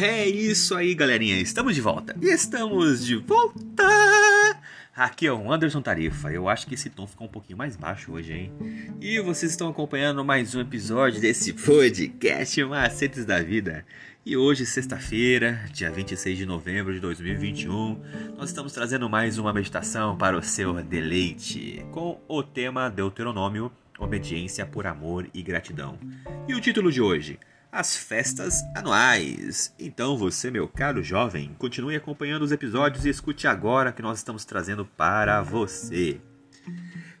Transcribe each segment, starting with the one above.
É isso aí, galerinha. Estamos de volta. Estamos de volta. Aqui é o Anderson Tarifa. Eu acho que esse tom ficou um pouquinho mais baixo hoje, hein? E vocês estão acompanhando mais um episódio desse podcast Macetes da Vida. E hoje, sexta-feira, dia 26 de novembro de 2021, nós estamos trazendo mais uma meditação para o seu deleite, com o tema Deuteronômio, obediência por amor e gratidão. E o título de hoje, as festas anuais. Então você, meu caro jovem, continue acompanhando os episódios e escute agora que nós estamos trazendo para você.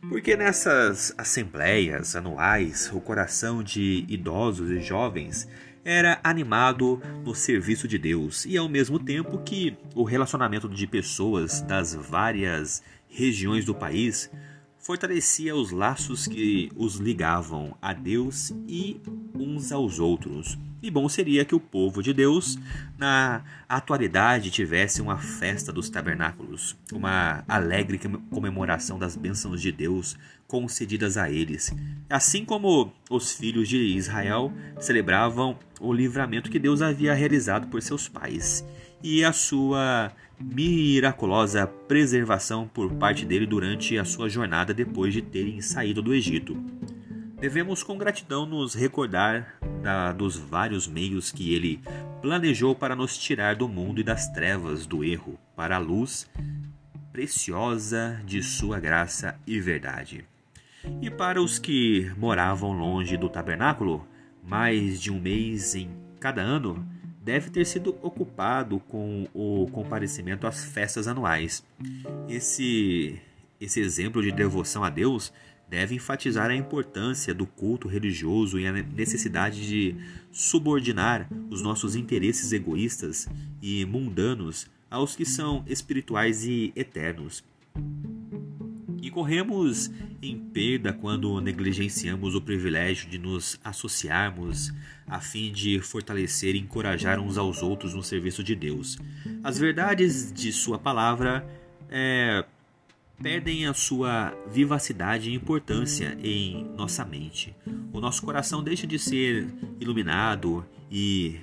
Porque nessas assembleias anuais, o coração de idosos e jovens era animado no serviço de Deus e ao mesmo tempo que o relacionamento de pessoas das várias regiões do país fortalecia os laços que os ligavam a Deus e uns aos outros. E bom seria que o povo de Deus, na atualidade, tivesse uma festa dos tabernáculos, uma alegre comemoração das bênçãos de Deus concedidas a eles, assim como os filhos de Israel celebravam o livramento que Deus havia realizado por seus pais e a sua miraculosa preservação por parte dele durante a sua jornada depois de terem saído do Egito. Devemos com gratidão nos recordar da, dos vários meios que ele planejou para nos tirar do mundo e das trevas do erro para a luz preciosa de sua graça e verdade. E para os que moravam longe do tabernáculo, mais de um mês em cada ano, deve ter sido ocupado com o comparecimento às festas anuais. Esse, esse exemplo de devoção a Deus deve enfatizar a importância do culto religioso e a necessidade de subordinar os nossos interesses egoístas e mundanos aos que são espirituais e eternos. E corremos em perda quando negligenciamos o privilégio de nos associarmos a fim de fortalecer e encorajar uns aos outros no serviço de Deus. As verdades de Sua palavra é, perdem a sua vivacidade e importância em nossa mente. O nosso coração deixa de ser iluminado e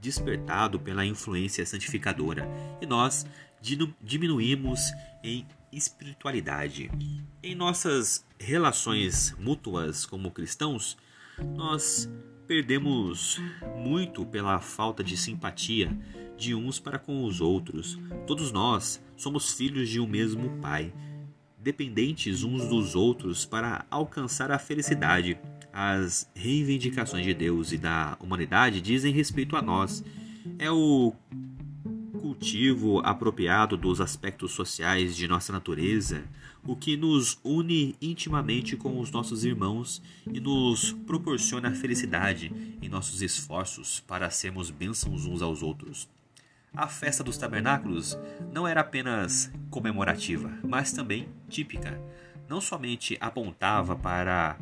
despertado pela influência santificadora e nós diminuímos em espiritualidade. Em nossas relações mútuas como cristãos, nós perdemos muito pela falta de simpatia de uns para com os outros. Todos nós somos filhos de um mesmo Pai, dependentes uns dos outros para alcançar a felicidade. As reivindicações de Deus e da humanidade dizem respeito a nós. É o apropriado dos aspectos sociais de nossa natureza, o que nos une intimamente com os nossos irmãos e nos proporciona felicidade em nossos esforços para sermos bênçãos uns aos outros. A festa dos tabernáculos não era apenas comemorativa, mas também típica. Não somente apontava para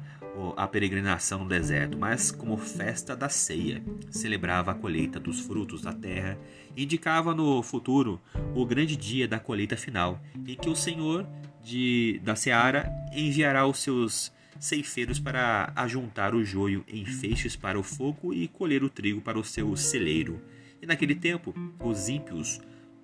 a peregrinação no deserto, mas como festa da ceia, celebrava a colheita dos frutos da terra, indicava no futuro o grande dia da colheita final, em que o Senhor de, da seara enviará os seus ceifeiros para ajuntar o joio em feixes para o fogo e colher o trigo para o seu celeiro. E naquele tempo, os ímpios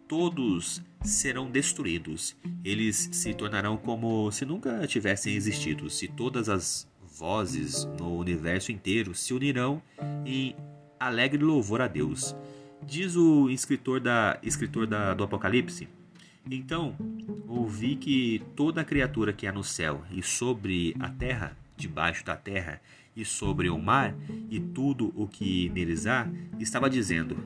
todos serão destruídos. Eles se tornarão como se nunca tivessem existido, se todas as vozes no universo inteiro se unirão em alegre louvor a Deus. Diz o escritor, da, escritor da, do Apocalipse. Então ouvi que toda criatura que há no céu e sobre a terra, debaixo da terra e sobre o mar e tudo o que neles há, estava dizendo: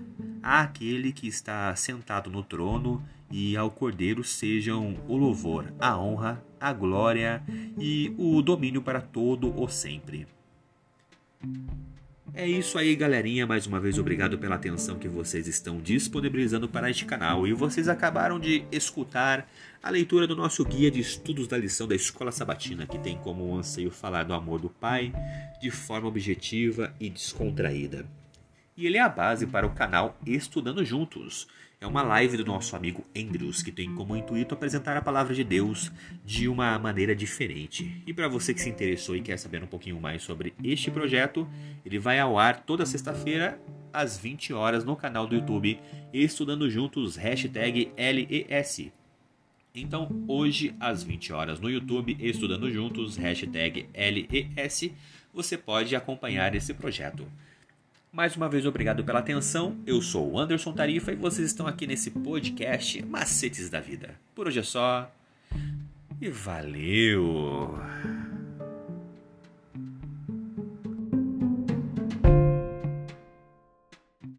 Aquele que está sentado no trono e ao Cordeiro sejam o louvor, a honra, a glória e o domínio para todo o sempre. É isso aí, galerinha. Mais uma vez, obrigado pela atenção que vocês estão disponibilizando para este canal. E vocês acabaram de escutar a leitura do nosso guia de estudos da lição da Escola Sabatina, que tem como anseio falar do amor do Pai de forma objetiva e descontraída. E ele é a base para o canal Estudando Juntos é uma live do nosso amigo Andrews que tem como intuito apresentar a palavra de Deus de uma maneira diferente. E para você que se interessou e quer saber um pouquinho mais sobre este projeto, ele vai ao ar toda sexta-feira às 20 horas no canal do YouTube Estudando Juntos hashtag LES. Então, hoje às 20 horas no YouTube Estudando Juntos hashtag LES, você pode acompanhar esse projeto. Mais uma vez, obrigado pela atenção. Eu sou o Anderson Tarifa e vocês estão aqui nesse podcast Macetes da Vida. Por hoje é só. E valeu!